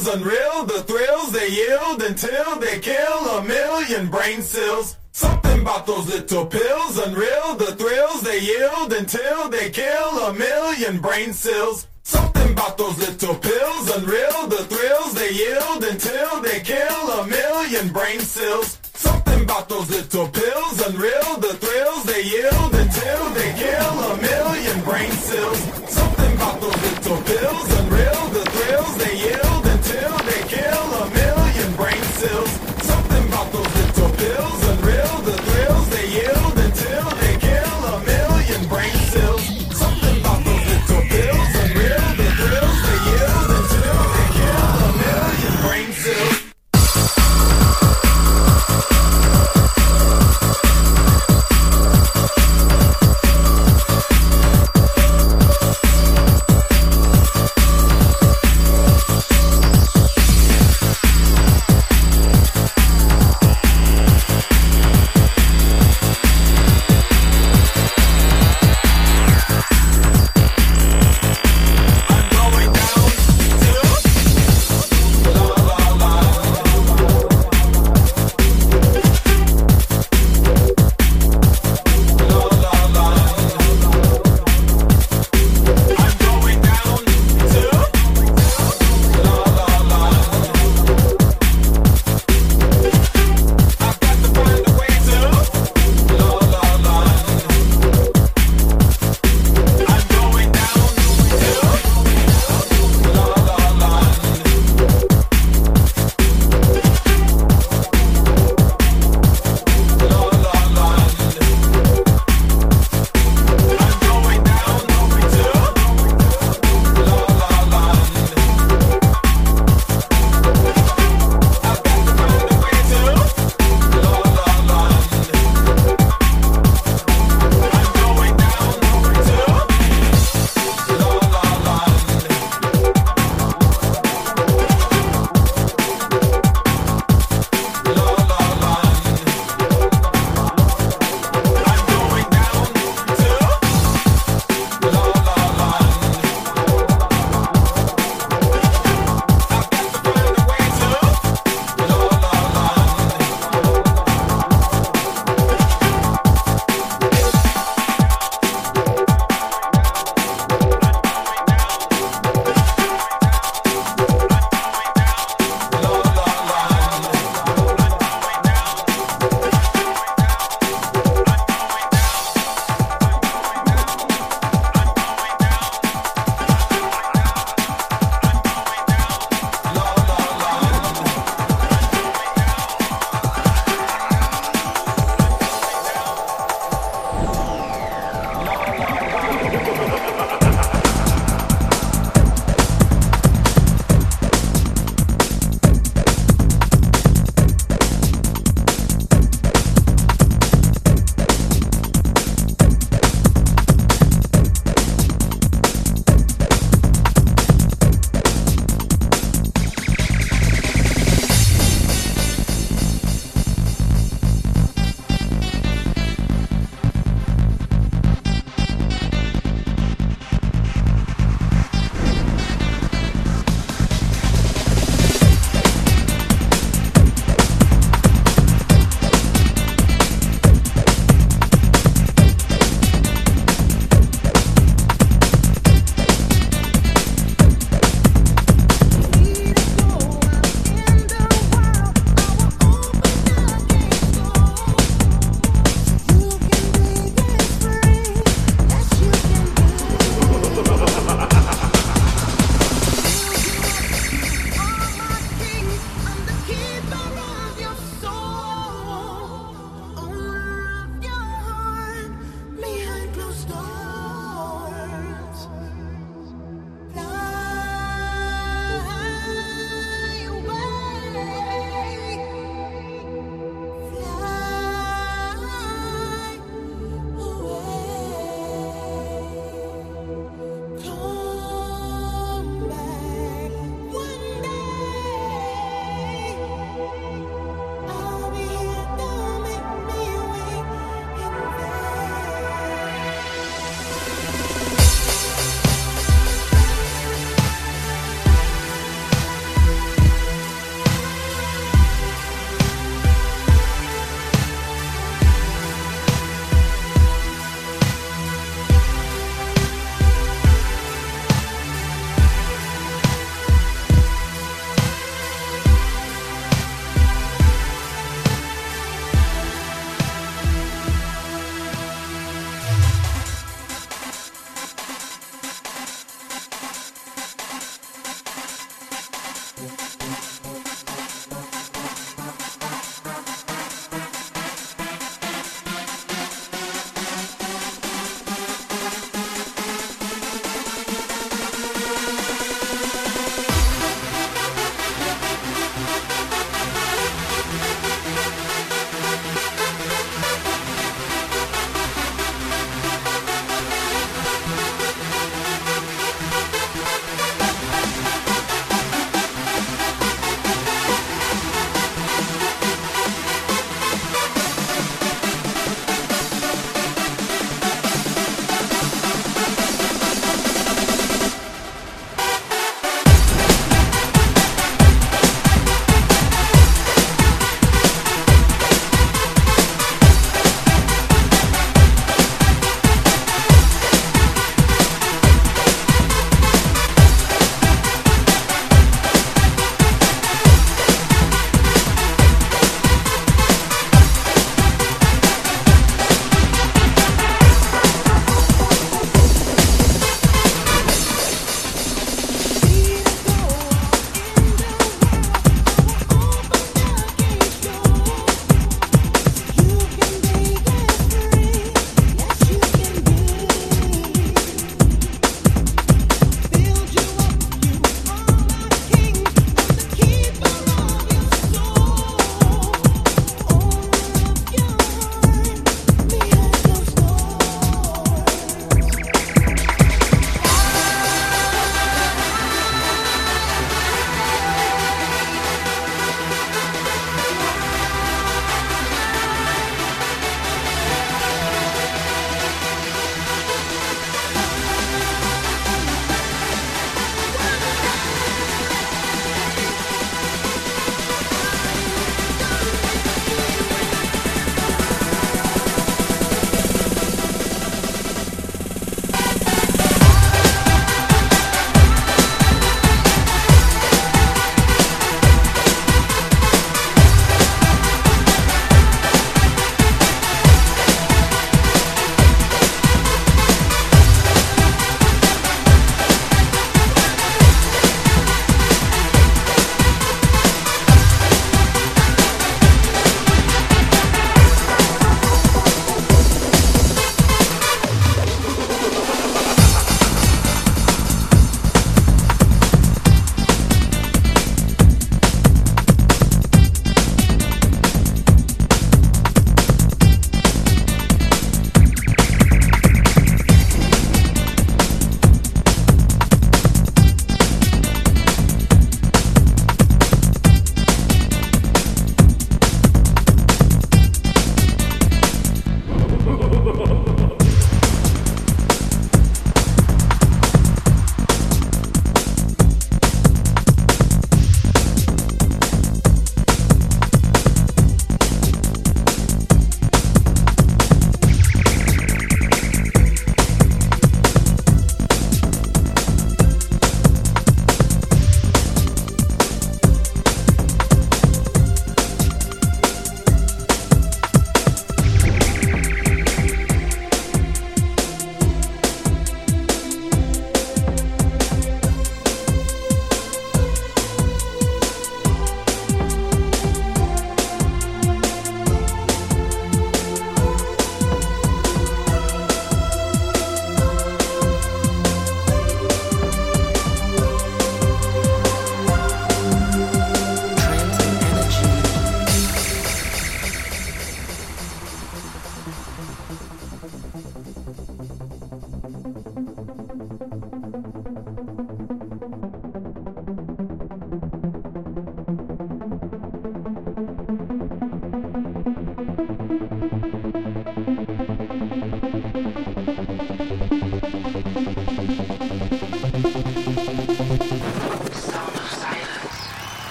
pills, unreal, the thrills they yield until they kill a million brain cells. Something about those little pills, unreal, the thrills they yield until they kill a million brain cells. Something about those little pills, unreal, the thrills they yield until they kill a million brain cells. Something about those little pills, unreal, the thrills they yield until they kill a million brain cells. Something about those little pills, unreal, the thrills they yield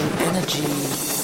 and energy.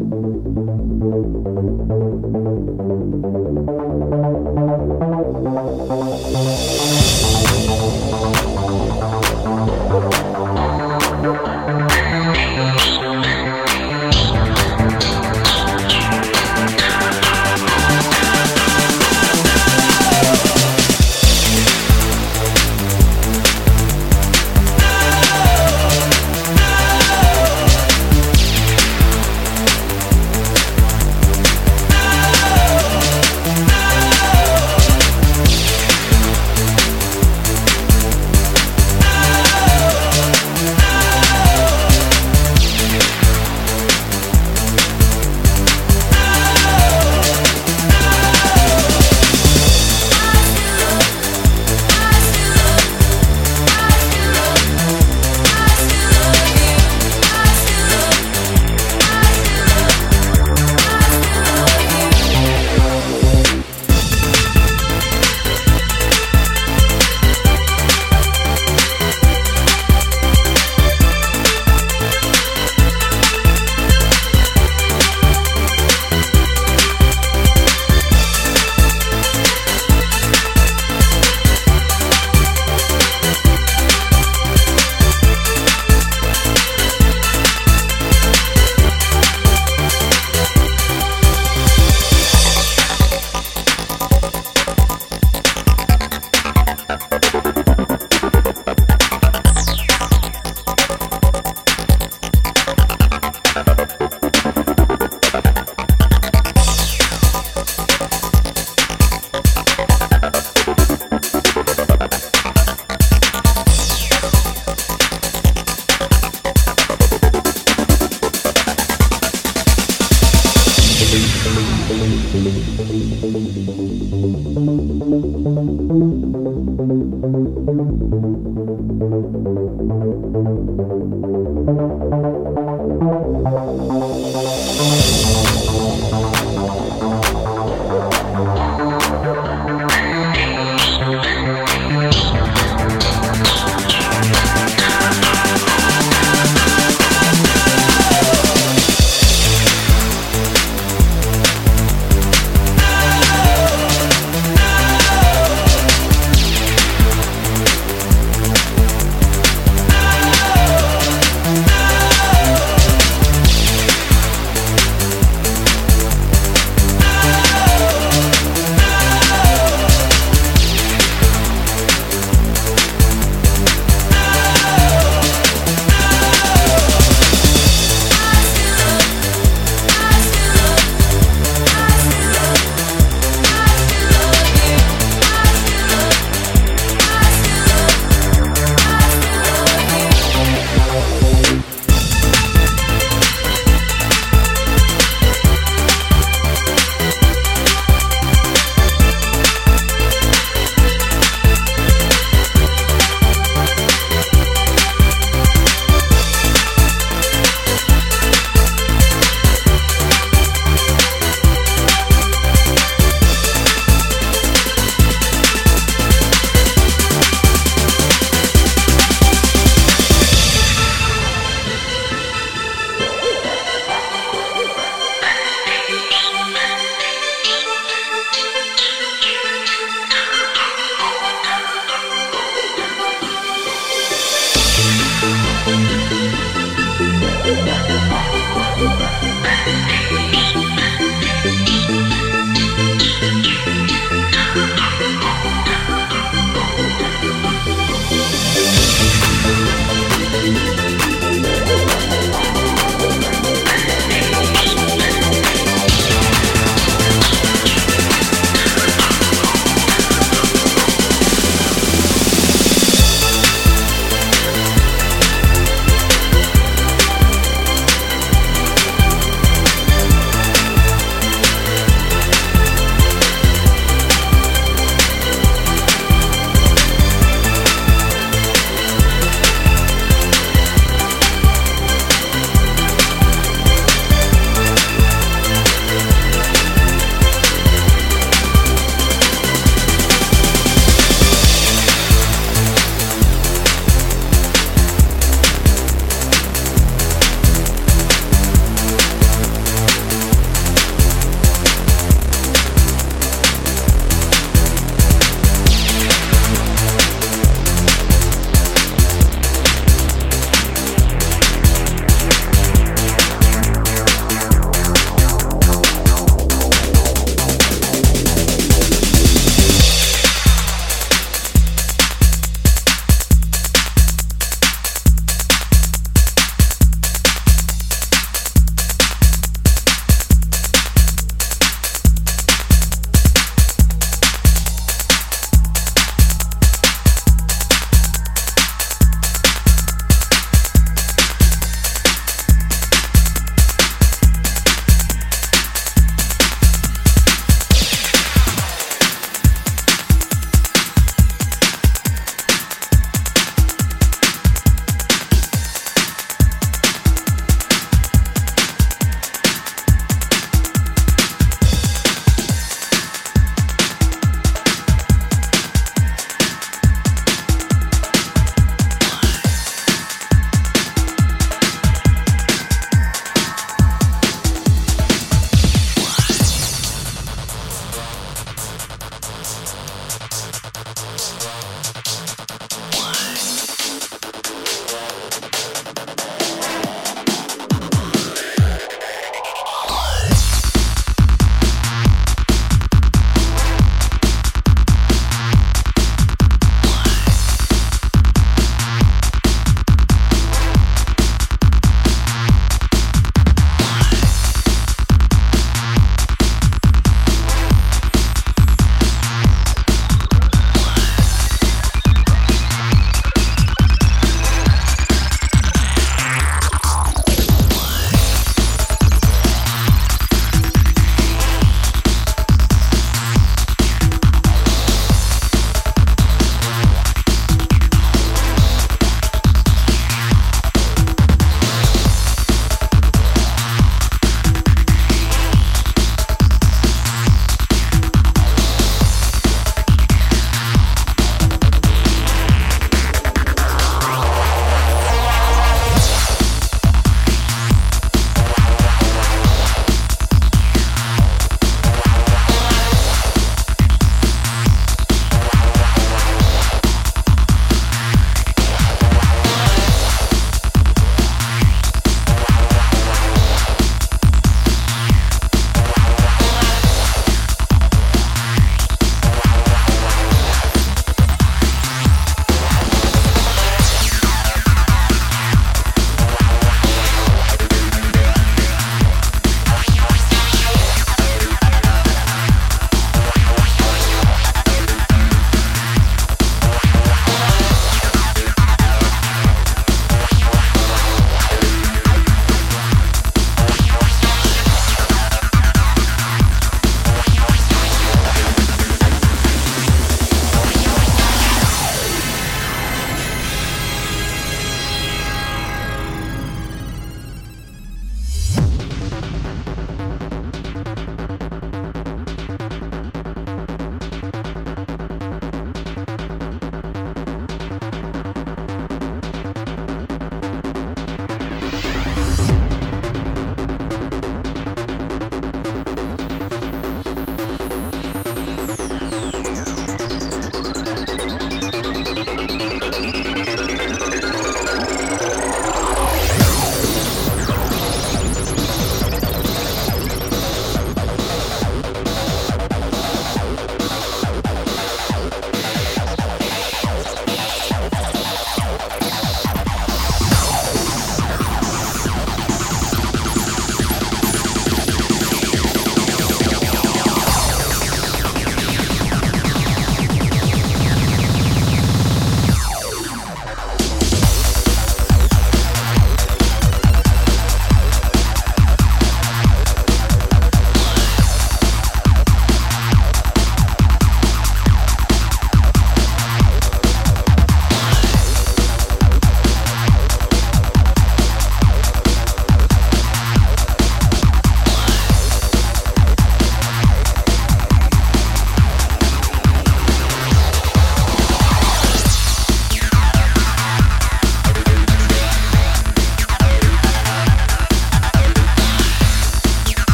Thank you.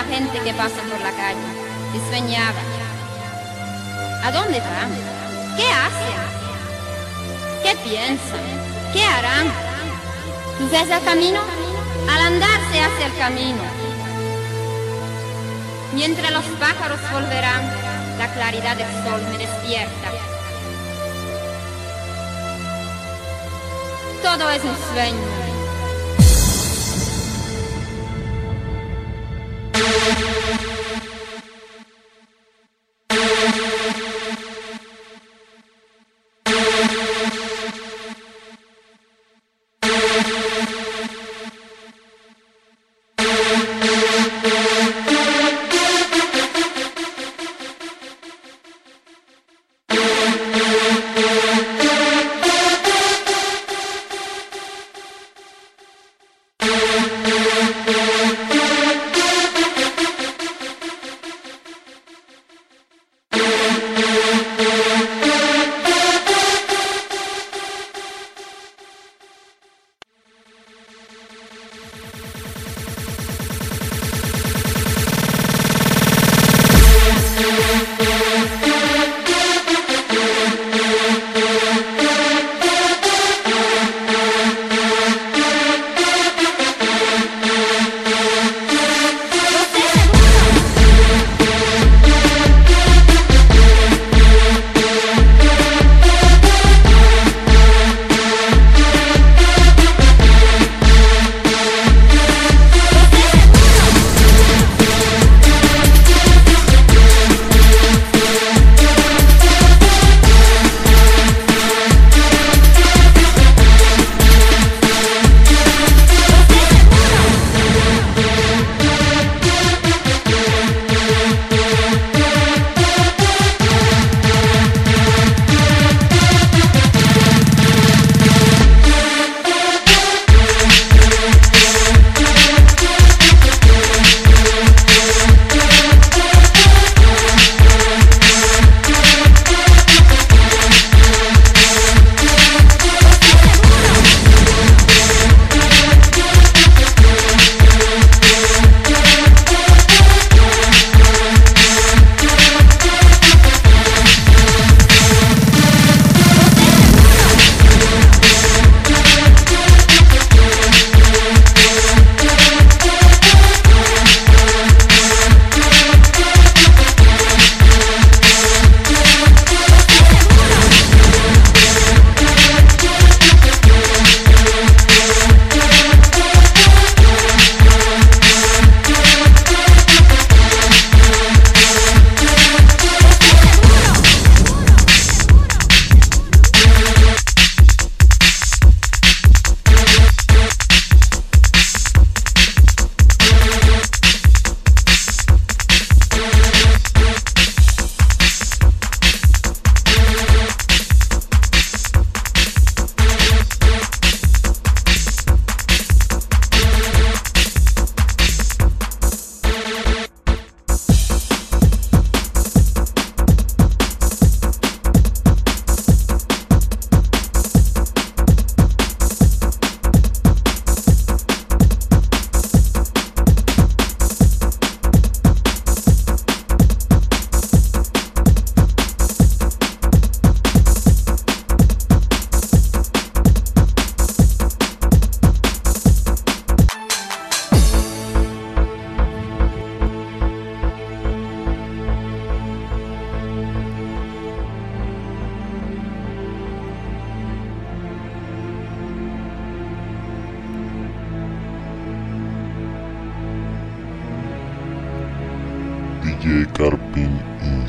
La gente que pasa por la calle, y soñaba. ¿A dónde van? ¿Qué hacen? ¿Qué piensan? ¿Qué harán? ¿Tú ves el camino? Al andar se hace el camino. Mientras los pájaros volverán, la claridad del sol me despierta. Todo es un sueño. Thank you. DJ Carpin in